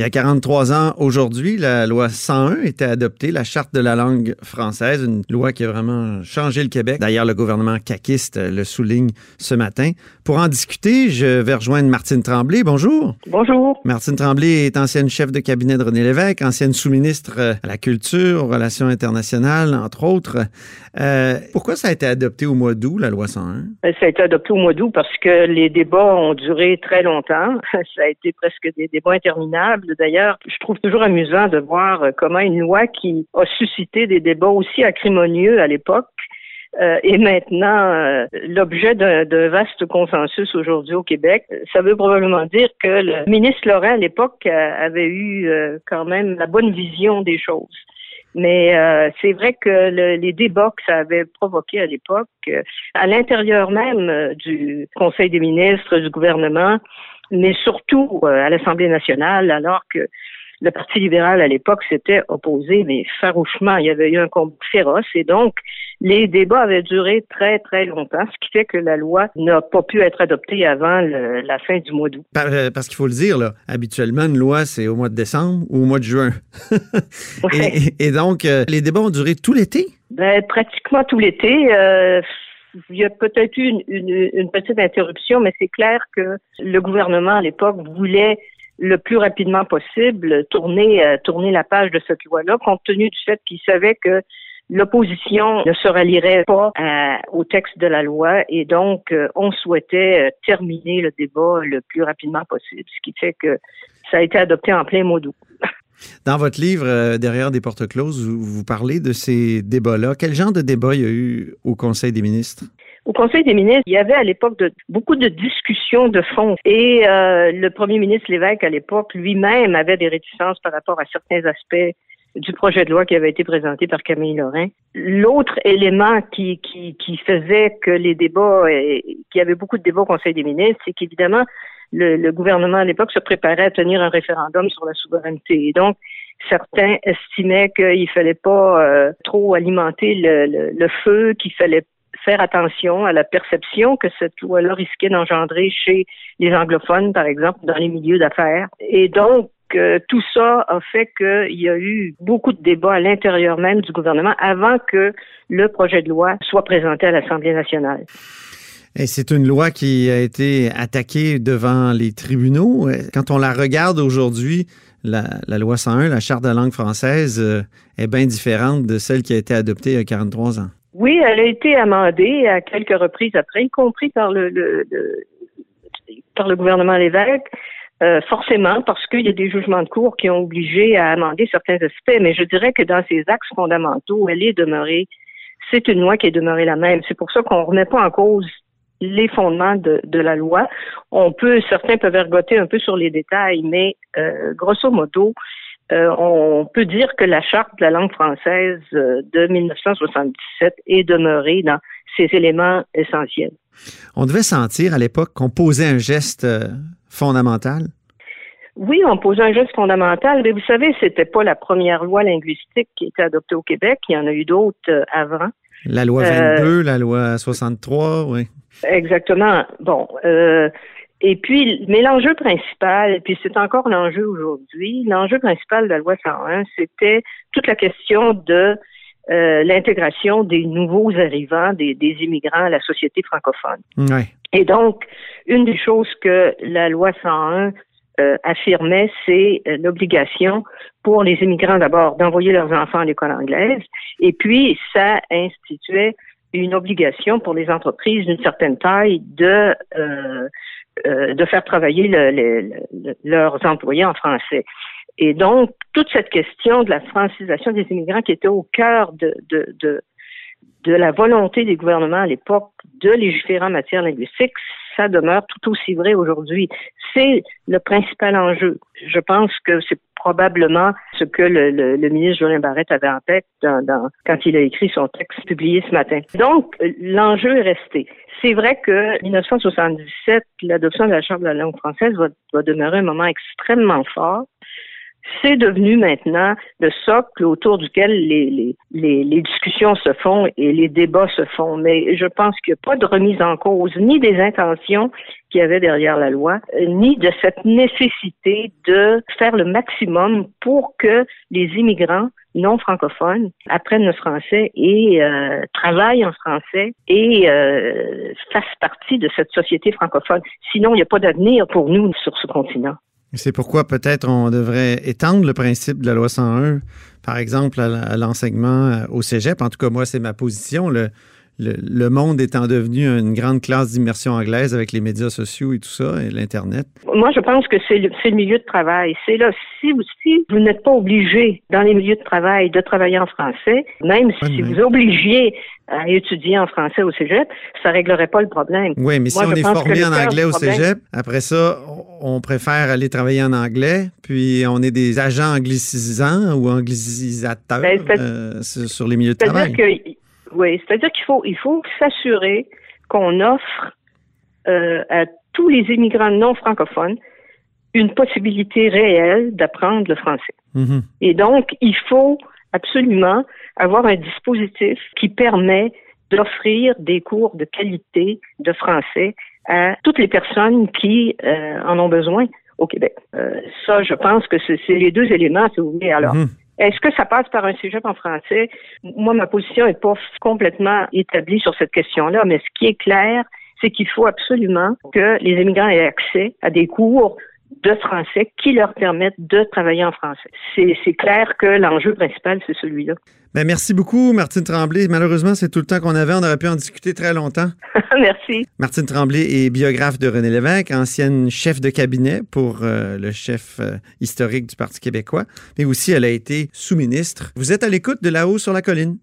Il y a 43 ans aujourd'hui, la loi 101 était adoptée, la charte de la langue française, une loi qui a vraiment changé le Québec. D'ailleurs, le gouvernement caquiste le souligne ce matin. Pour en discuter, je vais rejoindre Martine Tremblay. Bonjour. Bonjour. Martine Tremblay est ancienne chef de cabinet de René Lévesque, ancienne sous-ministre à la culture, aux relations internationales, entre autres. Euh, pourquoi ça a été adopté au mois d'août, la loi 101? Euh, ça a été adopté au mois d'août parce que les débats ont duré très longtemps. Ça a été presque des débats interminables. D'ailleurs, je trouve toujours amusant de voir comment une loi qui a suscité des débats aussi acrimonieux à l'époque euh, est maintenant euh, l'objet d'un vaste consensus aujourd'hui au Québec. Ça veut probablement dire que le ministre Laurent à l'époque avait eu quand même la bonne vision des choses. Mais euh, c'est vrai que les débats que ça avait provoqué à l'époque, euh, à l'intérieur même euh, du Conseil des ministres, du gouvernement, mais surtout à l'Assemblée nationale, alors que le Parti libéral à l'époque s'était opposé, mais farouchement. Il y avait eu un combat féroce et donc les débats avaient duré très, très longtemps, ce qui fait que la loi n'a pas pu être adoptée avant la fin du mois d'août. Euh, parce qu'il faut le dire, là, habituellement, une loi, c'est au mois de décembre ou au mois de juin. et, donc, euh, les débats ont duré tout l'été? Ben, pratiquement tout l'été. Euh, il y a peut-être eu une, une, petite interruption, mais c'est clair que le gouvernement à l'époque voulait le plus rapidement possible tourner, euh, tourner la page de cette loi-là, compte tenu du fait qu'il savait que l'opposition ne se rallierait pas euh, au texte de la loi et donc euh, on souhaitait terminer le débat le plus rapidement possible, ce qui fait que ça a été adopté en plein mois d'août. Dans votre livre, Derrière des portes closes, vous, parlez de ces débats-là. Quel genre de débat il y a eu au Conseil des ministres? Au Conseil des ministres, il y avait à l'époque de, beaucoup de discussions de fond. Et euh, le premier ministre Lévesque, à l'époque, lui-même avait des réticences par rapport à certains aspects du projet de loi qui avait été présenté par Camille Lorrain. L'autre élément qui, qui, faisait que les débats, euh, qu'il y avait beaucoup de débats au Conseil des ministres, c'est qu'évidemment, le, gouvernement à l'époque se préparait à tenir un référendum sur la souveraineté. Et donc, certains estimaient qu'il fallait pas euh, trop alimenter le, le, le feu, qu'il fallait faire attention à la perception que cette loi-là risquait d'engendrer chez les anglophones, par exemple, dans les milieux d'affaires. Et donc, euh, tout ça a fait qu'il y a eu beaucoup de débats à l'intérieur même du gouvernement avant que le projet de loi soit présenté à l'Assemblée nationale. Et c'est une loi qui a été attaquée devant les tribunaux. Quand on la regarde aujourd'hui, la, loi 101, la Charte de la langue française, euh, est bien différente de celle qui a été adoptée il y a 43 ans. Oui, elle a été amendée à quelques reprises après, y compris par le, par le gouvernement Lévesque. Euh, forcément, parce qu'il y a des jugements de cour qui ont obligé à amender certains aspects, mais je dirais que dans ses axes fondamentaux, elle est demeurée, c'est une loi qui est demeurée la même. C'est pour ça qu'on ne remet pas en cause les fondements de, de, la loi. On peut, certains peuvent ergoter un peu sur les détails, mais euh, grosso modo, euh, on peut dire que la charte de la langue française euh, de 1977 est demeurée dans ses éléments essentiels. On devait sentir à l'époque qu'on posait un geste fondamental? Oui, on posait un geste fondamental, mais vous savez, c'était pas la première loi linguistique qui été adoptée au Québec. Il y en a eu d'autres avant. La loi 22, la loi 63, oui. Exactement. Bon, et puis, mais l'enjeu principal, et puis c'est encore l'enjeu aujourd'hui, l'enjeu principal de la loi 101, c'était toute la question de euh, l'intégration des nouveaux arrivants, des, des, immigrants à la société francophone. Et donc, une des choses que la loi 101 euh, affirmait, c'est euh, l'obligation pour les immigrants d'abord d'envoyer leurs enfants à l'école anglaise, et puis ça instituait une obligation pour les entreprises d'une certaine taille de euh, de faire travailler leurs employés en français. Et donc, toute cette question de la francisation des immigrants qui était au cœur de, de, de, de la volonté des gouvernements à l'époque de légiférer en matière linguistique, ça demeure tout aussi vrai aujourd'hui. C'est le principal enjeu. Je pense que c'est probablement ce que le, ministre Jolin Barrette avait en tête quand il a écrit son texte publié ce matin. Donc, l'enjeu est resté. C'est vrai que 1977, l'adoption de la Charte de la langue française va, demeurer un moment extrêmement fort c'est devenu maintenant le socle autour duquel les, discussions se font et les débats se font. Mais je pense qu'il n'y a pas de remise en cause ni des intentions qu'il y avait derrière la loi, ni de cette nécessité de faire le maximum pour que les immigrants non francophones apprennent le français et euh, travaillent en français et euh, fassent partie de cette société francophone. Sinon, il n'y a pas d'avenir pour nous sur ce continent. C'est pourquoi peut-être on devrait étendre le principe de la loi 101, par exemple, à l'enseignement euh, au cégep. En tout cas, moi, c'est ma position. Le, monde étant devenu une grande classe d'immersion anglaise avec les médias sociaux et tout ça, et l'Internet? Moi, je pense que c'est le, le, milieu de travail. C'est là, si vous, si vous n'êtes pas obligé dans les milieux de travail de travailler en français, même si vous obligiez à étudier en français au cégep, ça réglerait pas le problème. Oui, mais si on est formé en anglais au cégep, après ça, on préfère aller travailler en anglais, puis on est des agents anglicisants ou anglicisateurs ben, euh, sur les milieux de travail. Que, oui, c'est-à-dire qu'il faut, il faut s'assurer qu'on offre euh, à tous les immigrants non francophones une possibilité réelle d'apprendre le français. Mm-hmm. Et donc, il faut absolument avoir un dispositif qui permet d'offrir des cours de qualité de français à toutes les personnes qui euh, en ont besoin au Québec. Euh, ça, je pense que c'est les deux éléments, si vous voulez. Alors, mm-hmm. Est-ce que ça passe par un sujet en français? Moi, ma position n'est pas complètement établie sur cette question-là, mais ce qui est clair, c'est qu'il faut absolument que les immigrants aient accès à des cours de français qui leur permettent de travailler en français. C'est clair que l'enjeu principal, c'est celui-là. Ben, merci beaucoup, Martine Tremblay. Malheureusement, c'est tout le temps qu'on avait. On aurait pu en discuter très longtemps. merci. Martine Tremblay est biographe de René Lévesque, ancienne chef de cabinet pour euh, le chef euh, historique du Parti québécois, mais aussi elle a été sous-ministre. Vous êtes à l'écoute de là-haut sur la colline.